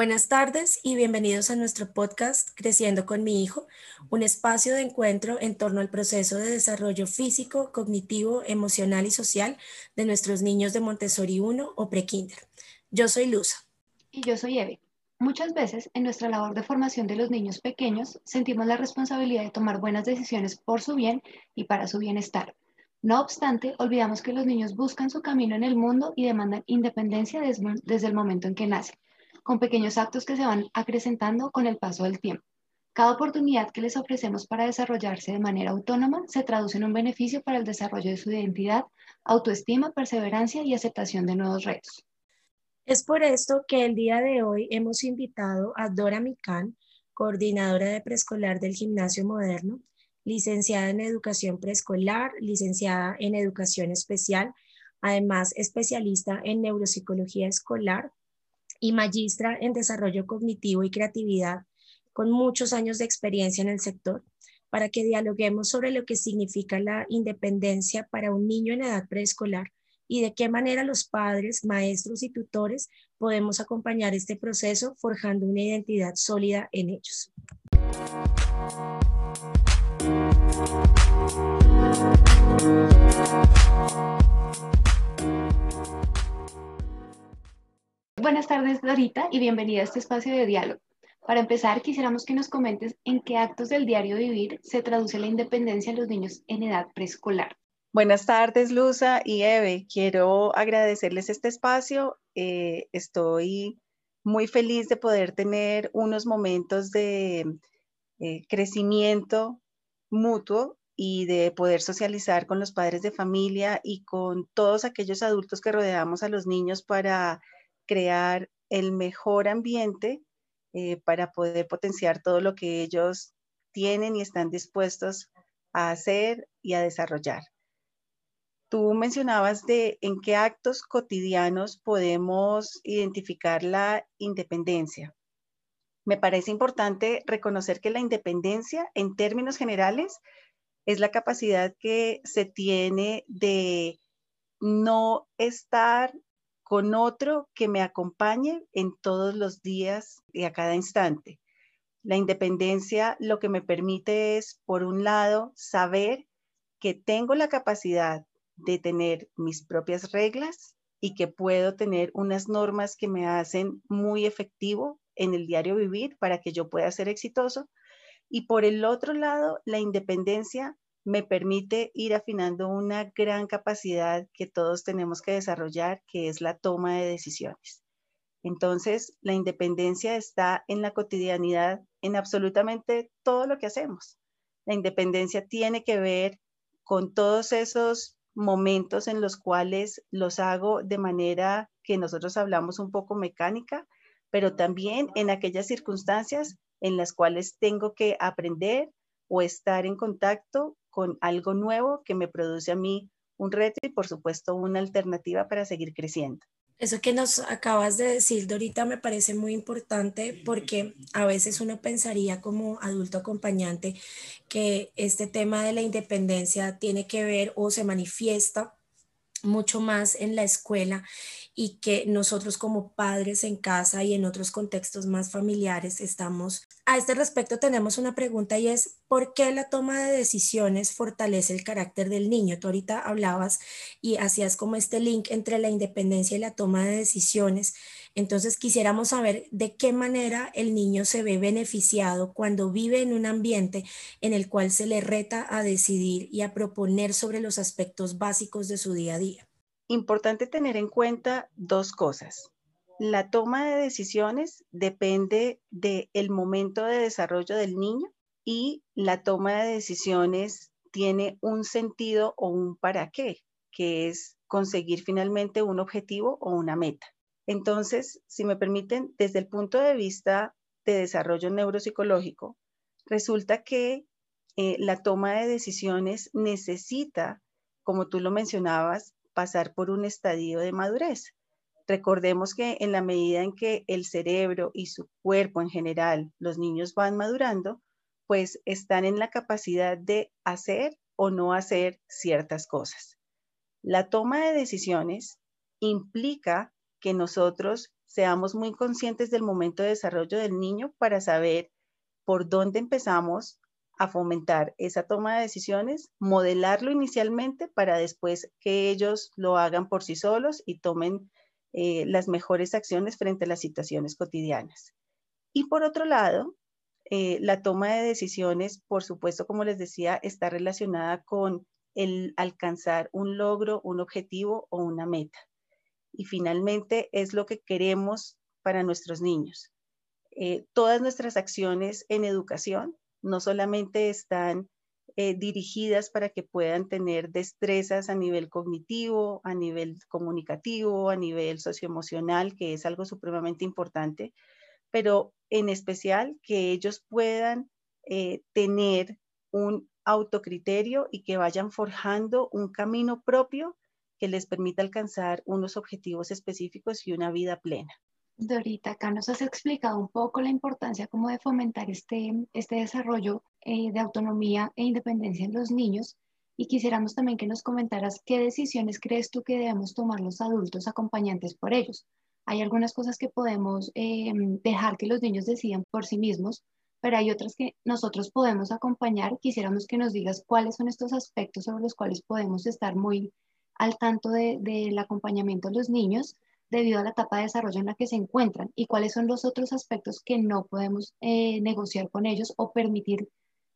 Buenas tardes y bienvenidos a nuestro podcast Creciendo con mi hijo, un espacio de encuentro en torno al proceso de desarrollo físico, cognitivo, emocional y social de nuestros niños de Montessori 1 o prekinder. Yo soy Luza. Y yo soy Eve. Muchas veces en nuestra labor de formación de los niños pequeños sentimos la responsabilidad de tomar buenas decisiones por su bien y para su bienestar. No obstante, olvidamos que los niños buscan su camino en el mundo y demandan independencia desde el momento en que nacen con pequeños actos que se van acrecentando con el paso del tiempo. Cada oportunidad que les ofrecemos para desarrollarse de manera autónoma se traduce en un beneficio para el desarrollo de su identidad, autoestima, perseverancia y aceptación de nuevos retos. Es por esto que el día de hoy hemos invitado a Dora Micán, coordinadora de preescolar del Gimnasio Moderno, licenciada en educación preescolar, licenciada en educación especial, además especialista en neuropsicología escolar, y magistra en desarrollo cognitivo y creatividad, con muchos años de experiencia en el sector, para que dialoguemos sobre lo que significa la independencia para un niño en edad preescolar y de qué manera los padres, maestros y tutores podemos acompañar este proceso forjando una identidad sólida en ellos. Buenas tardes, Dorita, y bienvenida a este espacio de diálogo. Para empezar, quisiéramos que nos comentes en qué actos del diario vivir se traduce la independencia de los niños en edad preescolar. Buenas tardes, Luza y Eve. Quiero agradecerles este espacio. Eh, estoy muy feliz de poder tener unos momentos de eh, crecimiento mutuo y de poder socializar con los padres de familia y con todos aquellos adultos que rodeamos a los niños para crear el mejor ambiente eh, para poder potenciar todo lo que ellos tienen y están dispuestos a hacer y a desarrollar. Tú mencionabas de en qué actos cotidianos podemos identificar la independencia. Me parece importante reconocer que la independencia, en términos generales, es la capacidad que se tiene de no estar con otro que me acompañe en todos los días y a cada instante. La independencia lo que me permite es, por un lado, saber que tengo la capacidad de tener mis propias reglas y que puedo tener unas normas que me hacen muy efectivo en el diario vivir para que yo pueda ser exitoso. Y por el otro lado, la independencia me permite ir afinando una gran capacidad que todos tenemos que desarrollar, que es la toma de decisiones. Entonces, la independencia está en la cotidianidad, en absolutamente todo lo que hacemos. La independencia tiene que ver con todos esos momentos en los cuales los hago de manera que nosotros hablamos un poco mecánica, pero también en aquellas circunstancias en las cuales tengo que aprender o estar en contacto con algo nuevo que me produce a mí un reto y por supuesto una alternativa para seguir creciendo. Eso que nos acabas de decir, Dorita, me parece muy importante porque a veces uno pensaría como adulto acompañante que este tema de la independencia tiene que ver o se manifiesta mucho más en la escuela y que nosotros como padres en casa y en otros contextos más familiares estamos. A este respecto tenemos una pregunta y es, ¿por qué la toma de decisiones fortalece el carácter del niño? Tú ahorita hablabas y hacías como este link entre la independencia y la toma de decisiones. Entonces quisiéramos saber de qué manera el niño se ve beneficiado cuando vive en un ambiente en el cual se le reta a decidir y a proponer sobre los aspectos básicos de su día a día. Importante tener en cuenta dos cosas. La toma de decisiones depende del momento de desarrollo del niño y la toma de decisiones tiene un sentido o un para qué, que es conseguir finalmente un objetivo o una meta. Entonces, si me permiten, desde el punto de vista de desarrollo neuropsicológico, resulta que eh, la toma de decisiones necesita, como tú lo mencionabas, pasar por un estadio de madurez. Recordemos que en la medida en que el cerebro y su cuerpo en general, los niños van madurando, pues están en la capacidad de hacer o no hacer ciertas cosas. La toma de decisiones implica que nosotros seamos muy conscientes del momento de desarrollo del niño para saber por dónde empezamos a fomentar esa toma de decisiones, modelarlo inicialmente para después que ellos lo hagan por sí solos y tomen eh, las mejores acciones frente a las situaciones cotidianas. Y por otro lado, eh, la toma de decisiones, por supuesto, como les decía, está relacionada con el alcanzar un logro, un objetivo o una meta. Y finalmente es lo que queremos para nuestros niños. Eh, todas nuestras acciones en educación no solamente están eh, dirigidas para que puedan tener destrezas a nivel cognitivo, a nivel comunicativo, a nivel socioemocional, que es algo supremamente importante, pero en especial que ellos puedan eh, tener un autocriterio y que vayan forjando un camino propio que les permita alcanzar unos objetivos específicos y una vida plena. Dorita, acá nos has explicado un poco la importancia como de fomentar este, este desarrollo eh, de autonomía e independencia en los niños y quisiéramos también que nos comentaras qué decisiones crees tú que debemos tomar los adultos acompañantes por ellos. Hay algunas cosas que podemos eh, dejar que los niños decidan por sí mismos, pero hay otras que nosotros podemos acompañar. Quisiéramos que nos digas cuáles son estos aspectos sobre los cuales podemos estar muy al tanto del acompañamiento de los niños debido a la etapa de desarrollo en la que se encuentran y cuáles son los otros aspectos que no podemos eh, negociar con ellos o permitir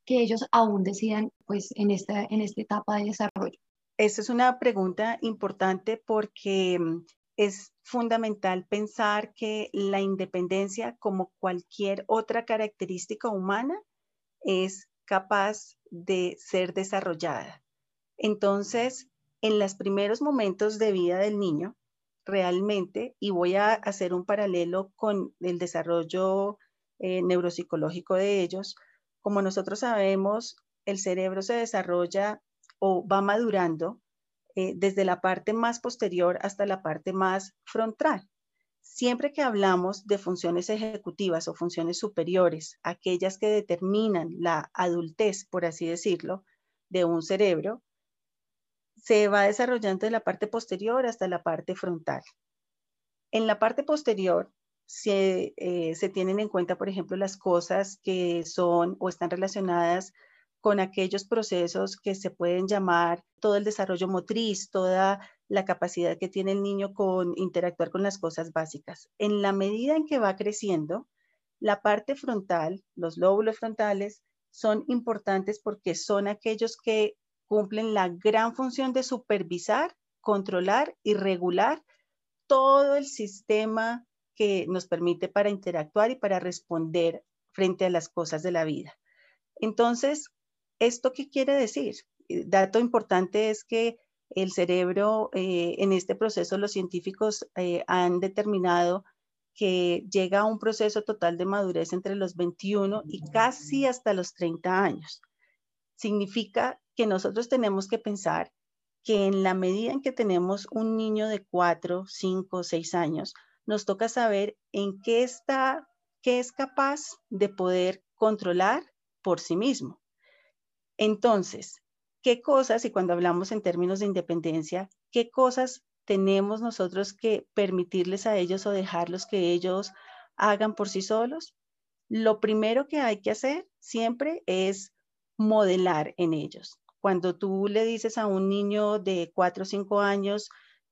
que ellos aún decidan pues en esta, en esta etapa de desarrollo. Esa es una pregunta importante porque mm, es fundamental pensar que la independencia, como cualquier otra característica humana, es capaz de ser desarrollada. Entonces, en los primeros momentos de vida del niño, realmente, y voy a hacer un paralelo con el desarrollo eh, neuropsicológico de ellos, como nosotros sabemos, el cerebro se desarrolla o va madurando eh, desde la parte más posterior hasta la parte más frontal. Siempre que hablamos de funciones ejecutivas o funciones superiores, aquellas que determinan la adultez, por así decirlo, de un cerebro, se va desarrollando de la parte posterior hasta la parte frontal. En la parte posterior se, eh, se, tienen en cuenta, por ejemplo, las cosas que son o están relacionadas con aquellos procesos que se pueden llamar todo el desarrollo motriz, toda la capacidad que tiene el niño con interactuar con las cosas básicas. En la medida en que va creciendo, la parte frontal, los lóbulos frontales, son importantes porque son aquellos que cumplen la gran función de supervisar, controlar y regular todo el sistema que nos permite para interactuar y para responder frente a las cosas de la vida. Entonces, ¿esto qué quiere decir? Eh, dato importante es que el cerebro, eh, en este proceso, los científicos eh, han determinado que llega a un proceso total de madurez entre los 21 y casi hasta los 30 años. Significa que nosotros tenemos que pensar que en la medida en que tenemos un niño de 4, 5, 6 años, nos toca saber en qué está, qué es capaz de poder controlar por sí mismo. Entonces, ¿qué cosas, y cuando hablamos en términos de independencia, qué cosas tenemos nosotros que permitirles a ellos o dejarlos que ellos hagan por sí solos? Lo primero que hay que hacer siempre es modelar en ellos. Cuando tú le dices a un niño de 4 o 5 años,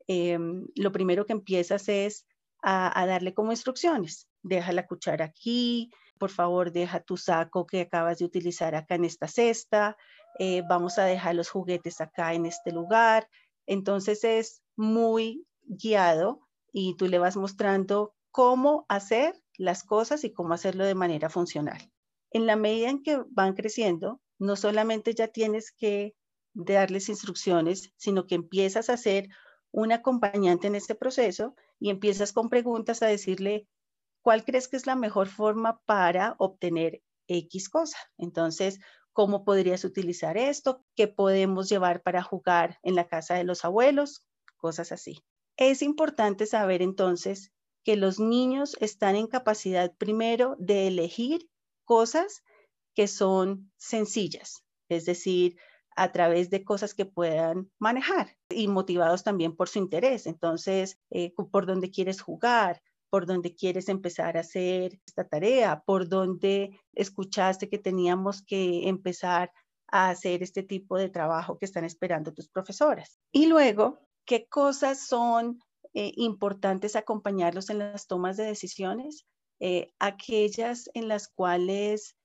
em, lo primero que empiezas es a, darle como instrucciones. Deja la cuchara aquí, por favor deja tu saco que acabas de utilizar acá en esta cesta, eh, vamos a dejar los juguetes acá en este lugar. Entonces es muy guiado y tú le vas mostrando cómo hacer las cosas y cómo hacerlo de manera funcional. En la medida en que van creciendo, no solamente ya tienes que darles instrucciones, sino que empiezas a ser un acompañante en este proceso y empiezas con preguntas a decirle, ¿cuál crees que es la mejor forma para obtener X cosa? Entonces, ¿cómo podrías utilizar esto? ¿Qué podemos llevar para jugar en la casa de los abuelos? Cosas así. Es importante saber entonces que los niños están en capacidad primero de elegir cosas que son sencillas, es decir, a través de cosas que puedan manejar y motivados también por su interés. Entonces, eh, por dónde quieres jugar, por dónde quieres empezar a hacer esta tarea, por dónde escuchaste que teníamos que empezar a hacer este tipo de trabajo que están esperando tus profesoras. Y luego, ¿qué cosas son eh, importantes acompañarlos en las tomas de decisiones? Eh, aquellas en las cuales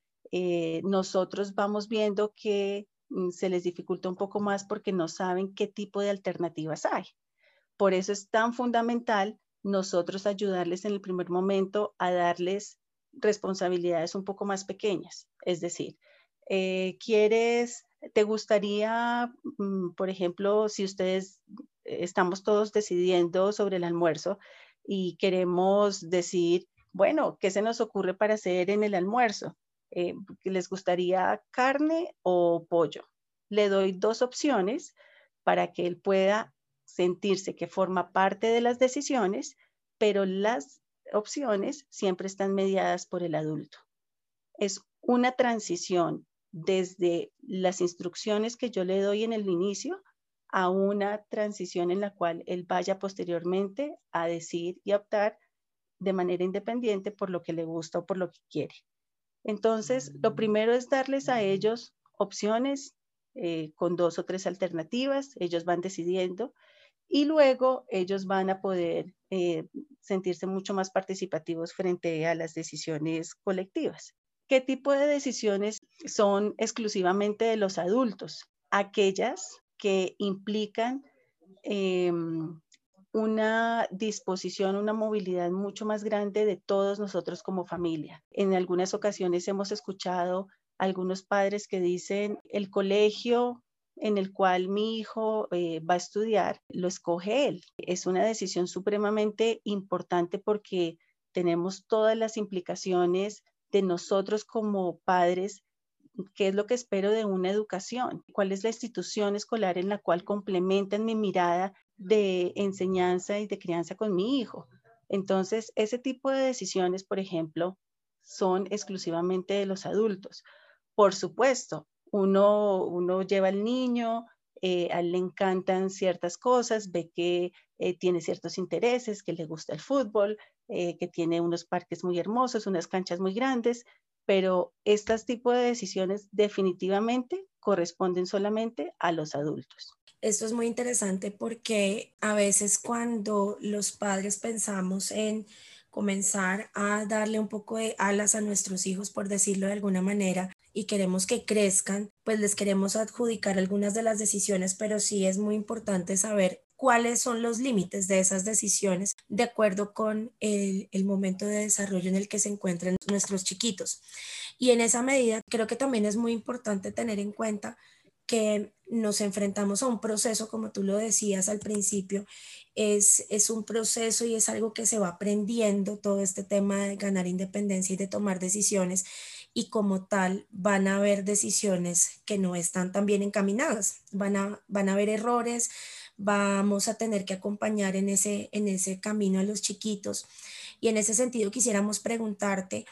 nosotros vamos viendo que Mm, se les dificulta un poco más porque no saben qué tipo de alternativas hay. Por eso es tan fundamental nosotros ayudarles en el primer momento a darles responsabilidades un poco más pequeñas. Es decir, eh, ¿quieres, te gustaría, mm, por ejemplo, si ustedes estamos todos decidiendo sobre el almuerzo y queremos decir, bueno, ¿qué se nos ocurre para hacer en el almuerzo? Eh, les gustaría carne o pollo. Le doy dos opciones para que él pueda sentirse que forma parte de las decisiones, pero las opciones siempre están mediadas por el adulto. Es una transición desde las instrucciones que yo le doy en el inicio a una transición en la cual él vaya posteriormente a decir y optar de manera independiente por lo que le gusta o por lo que quiere. Entonces, lo primero es darles a ellos opciones eh, con dos o tres alternativas, ellos van decidiendo y luego ellos van a poder eh, sentirse mucho más participativos frente a las decisiones colectivas. ¿Qué tipo de decisiones son exclusivamente de los adultos? Aquellas que implican em, una disposición, una movilidad mucho más grande de todos nosotros como familia. En algunas ocasiones hemos escuchado algunos padres que dicen, el colegio en el cual mi hijo eh, va a estudiar, lo escoge él. Es una decisión supremamente importante porque tenemos todas las implicaciones de nosotros como padres qué es lo que espero de una educación, cuál es la institución escolar en la cual complementan mi mirada de enseñanza y de crianza con mi hijo. Entonces, ese tipo de decisiones, por ejemplo, son exclusivamente de los adultos. Por supuesto, uno, uno lleva al niño, eh, a él le encantan ciertas cosas, ve que eh, tiene ciertos intereses, que le gusta el fútbol, eh, que tiene unos parques muy hermosos, unas canchas muy grandes, pero estos tipos de decisiones definitivamente corresponden solamente a los adultos. Esto es muy interesante porque a veces cuando los padres pensamos en comenzar a darle un poco de alas a nuestros hijos, por decirlo de alguna manera, y queremos que crezcan, pues les queremos adjudicar algunas de las decisiones, pero sí es muy importante saber cuáles son los límites de esas decisiones de acuerdo con el, momento de desarrollo en el que se encuentran nuestros chiquitos. Y en esa medida creo que también es muy importante tener en cuenta que nos enfrentamos a un proceso, como tú lo decías al principio, es, es un proceso y es algo que se va aprendiendo, todo este tema de ganar independencia y de tomar decisiones, y como tal van a haber decisiones que no están tan bien encaminadas, van a, van a haber errores, vamos a tener que acompañar en ese, en ese camino a los chiquitos. Y en ese sentido quisiéramos preguntarte,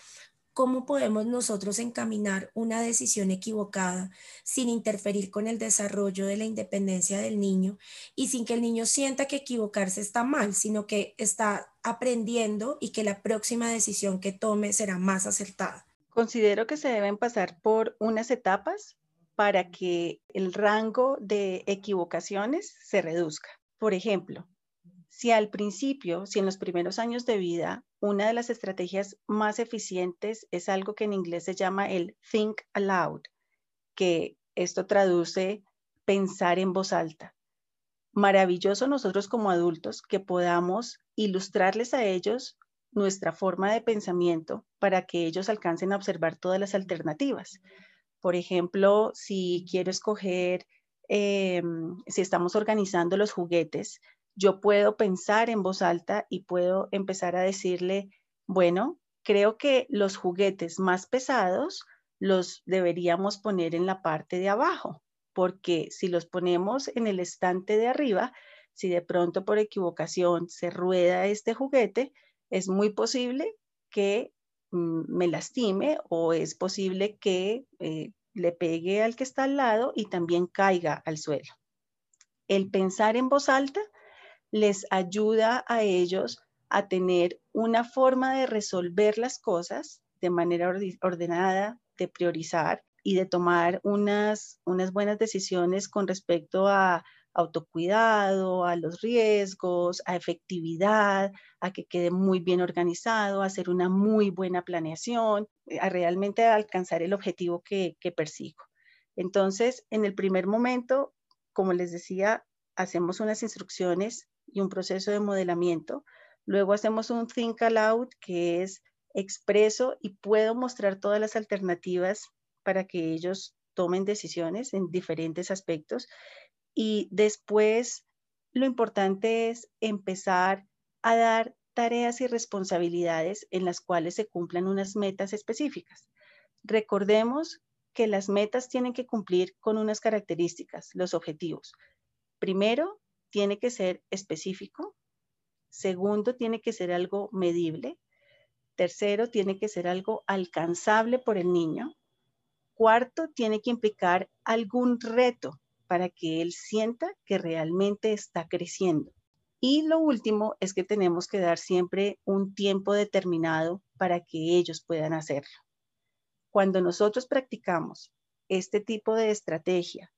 ¿Cómo podemos nosotros encaminar una decisión equivocada sin interferir con el desarrollo de la independencia del niño y sin que el niño sienta que equivocarse está mal, sino que está aprendiendo y que la próxima decisión que tome será más acertada? Considero que se deben pasar por unas etapas para que el rango de equivocaciones se reduzca. Por ejemplo, si al principio, si en los primeros años de vida, una de las estrategias más eficientes es algo que en inglés se llama el think aloud, que esto traduce pensar en voz alta. Maravilloso nosotros como adultos que podamos ilustrarles a ellos nuestra forma de pensamiento para que ellos alcancen a observar todas las alternativas. Por ejemplo, si quiero escoger, em, si estamos organizando los juguetes, yo puedo pensar en voz alta y puedo empezar a decirle, bueno, creo que los juguetes más pesados los deberíamos poner en la parte de abajo, porque si los ponemos en el estante de arriba, si de pronto por equivocación se rueda este juguete, es muy posible que mm, me lastime o es posible que eh, le pegue al que está al lado y también caiga al suelo. El pensar en voz alta les ayuda a ellos a tener una forma de resolver las cosas de manera ordenada, de priorizar y de tomar unas, unas buenas decisiones con respecto a autocuidado, a los riesgos, a efectividad, a que quede muy bien organizado, a hacer una muy buena planeación, eh, a realmente alcanzar el objetivo que, que persigo. Entonces, en el primer momento, como les decía, hacemos unas instrucciones y un proceso de modelamiento. Luego hacemos un think aloud que es expreso y puedo mostrar todas las alternativas para que ellos tomen decisiones en diferentes aspectos. Y después lo importante es empezar a dar tareas y responsabilidades en las cuales se cumplan unas metas específicas. Recordemos que las metas tienen que cumplir con unas características, los objetivos. Primero, tiene que ser específico. Segundo, tiene que ser algo medible. Tercero, tiene que ser algo alcanzable por el niño. Cuarto, tiene que implicar algún reto para que él sienta que realmente está creciendo. Y lo último es que tenemos que dar siempre un tiempo determinado para que ellos puedan hacerlo. Cuando nosotros practicamos este tipo de estrategia,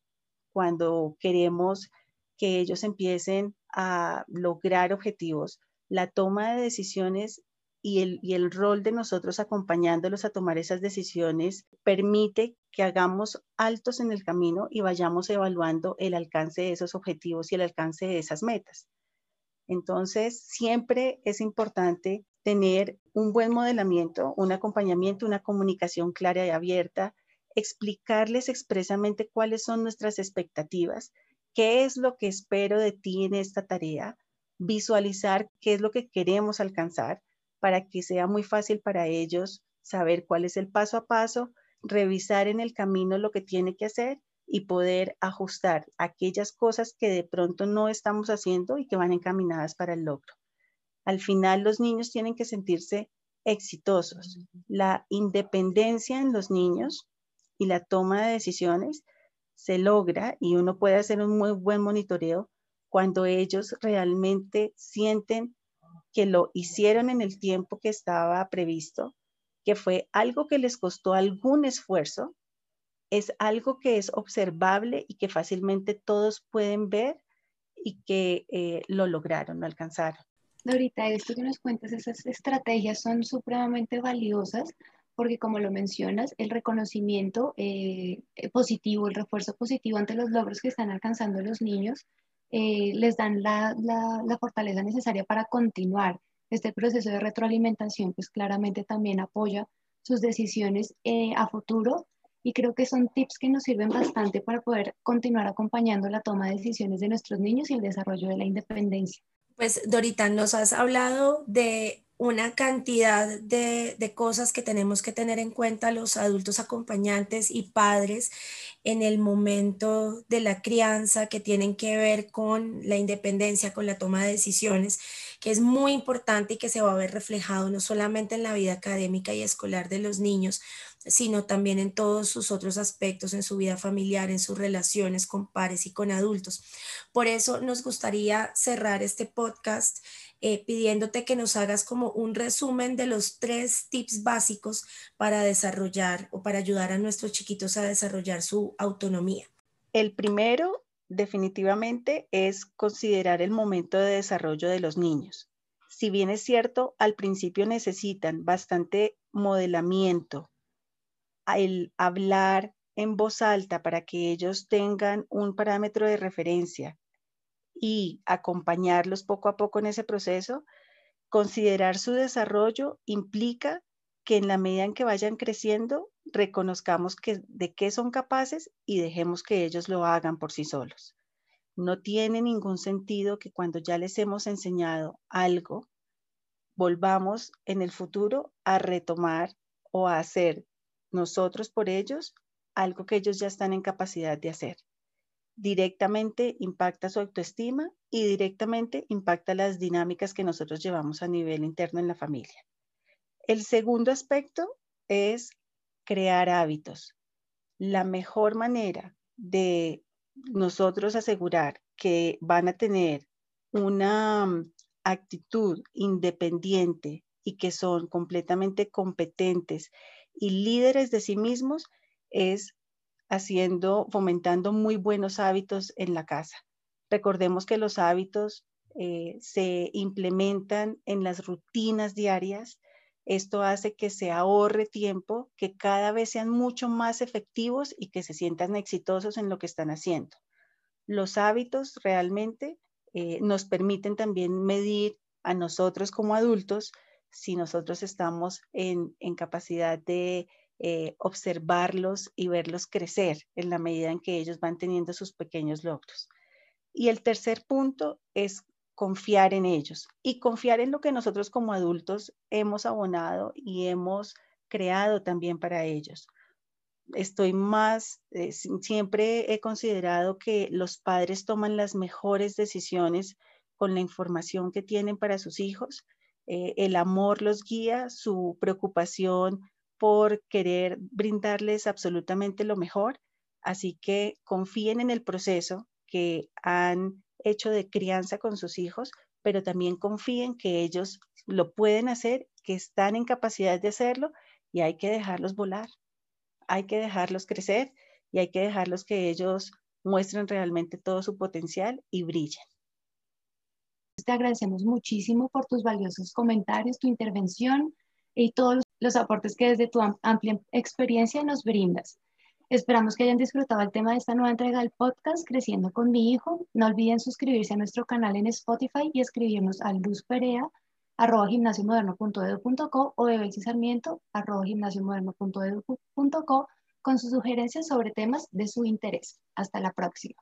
cuando queremos que ellos empiecen a lograr objetivos, la toma de decisiones y el, rol de nosotros acompañándolos a tomar esas decisiones permite que hagamos altos en el camino y vayamos evaluando el alcance de esos objetivos y el alcance de esas metas. Entonces, siempre es importante tener un buen modelamiento, un acompañamiento, una comunicación clara y abierta, explicarles expresamente cuáles son nuestras expectativas qué es lo que espero de ti en esta tarea, visualizar qué es lo que queremos alcanzar para que sea muy fácil para ellos saber cuál es el paso a paso, revisar en el camino lo que tiene que hacer y poder ajustar aquellas cosas que de pronto no estamos haciendo y que van encaminadas para el logro. Al final los niños tienen que sentirse exitosos. La independencia en los niños y la toma de decisiones se logra y uno puede hacer un muy buen monitoreo cuando ellos realmente sienten que lo hicieron en el tiempo que estaba previsto, que fue algo que les costó algún esfuerzo, es algo que es observable y que fácilmente todos pueden ver y que eh, lo lograron, lo alcanzaron. Dorita, esto que nos cuentas, esas estrategias son supremamente valiosas porque como lo mencionas, el reconocimiento eh, eh, positivo, el refuerzo positivo ante los logros que están alcanzando los niños, eh, les dan la, la, fortaleza necesaria para continuar. Este proceso de retroalimentación, pues claramente también apoya sus decisiones a futuro y creo que son tips que nos sirven bastante para poder continuar acompañando la toma de decisiones de nuestros niños y el desarrollo de la independencia. Pues Dorita, nos has hablado de una cantidad de, de, cosas que tenemos que tener en cuenta los adultos acompañantes y padres en el momento de la crianza que tienen que ver con la independencia, con la toma de decisiones, que es muy importante y que se va a ver reflejado no solamente en la vida académica y escolar de los niños, sino también en todos sus otros aspectos, en su vida familiar, en sus relaciones con pares y con adultos. Por eso nos gustaría cerrar este podcast eh, pidiéndote que nos hagas como un resumen de los tres tips básicos para desarrollar o para ayudar a nuestros chiquitos a desarrollar su autonomía. El primero definitivamente es considerar el momento de desarrollo de los niños. Si bien es cierto, al principio necesitan bastante modelamiento, el hablar en voz alta para que ellos tengan un parámetro de referencia y acompañarlos poco a poco en ese proceso, considerar su desarrollo implica que en la medida en que vayan creciendo, reconozcamos que, de qué son capaces y dejemos que ellos lo hagan por sí solos. No tiene ningún sentido que cuando ya les hemos enseñado algo, volvamos en el futuro a retomar o a hacer nosotros por ellos algo que ellos ya están en capacidad de hacer directamente impacta su autoestima y directamente impacta las dinámicas que nosotros llevamos a nivel interno en la familia. El segundo aspecto es crear hábitos. la mejor manera de nosotros asegurar que van a tener una mm, actitud independiente y que son completamente competentes y líderes de sí mismos es haciendo, fomentando muy buenos hábitos en la casa. Recordemos que los hábitos eh, se implementan en las rutinas diarias. Esto hace que se ahorre tiempo, que cada vez sean mucho más efectivos y que se sientan exitosos en lo que están haciendo. Los hábitos realmente eh, nos permiten también medir a nosotros como adultos si nosotros estamos en, capacidad de eh, observarlos y verlos crecer en la medida en que ellos van teniendo sus pequeños logros. Y el tercer punto es confiar en ellos y confiar en lo que nosotros como adultos hemos abonado y hemos creado también para ellos. Estoy más, eh, siempre he considerado que los padres toman las mejores decisiones con la información que tienen para sus hijos. Eh, el amor los guía, su preocupación por querer brindarles absolutamente lo mejor. Así que confíen en el proceso que han hecho de crianza con sus hijos, pero también confíen que ellos lo pueden hacer, que están en capacidad de hacerlo y hay que dejarlos volar, hay que dejarlos crecer y hay que dejarlos que ellos muestren realmente todo su potencial y brillen. Te agradecemos muchísimo por tus valiosos comentarios, tu intervención y todos los aportes que desde tu amplia experiencia nos brindas. Esperamos que hayan disfrutado el tema de esta nueva entrega del podcast Creciendo con mi hijo. No olviden suscribirse a nuestro canal en Spotify y escribirnos a luzperea arroba gimnasiomoderno.edu.co o de Sarmiento arroba gimnasiomoderno.edu.co con sus sugerencias sobre temas de su interés. Hasta la próxima.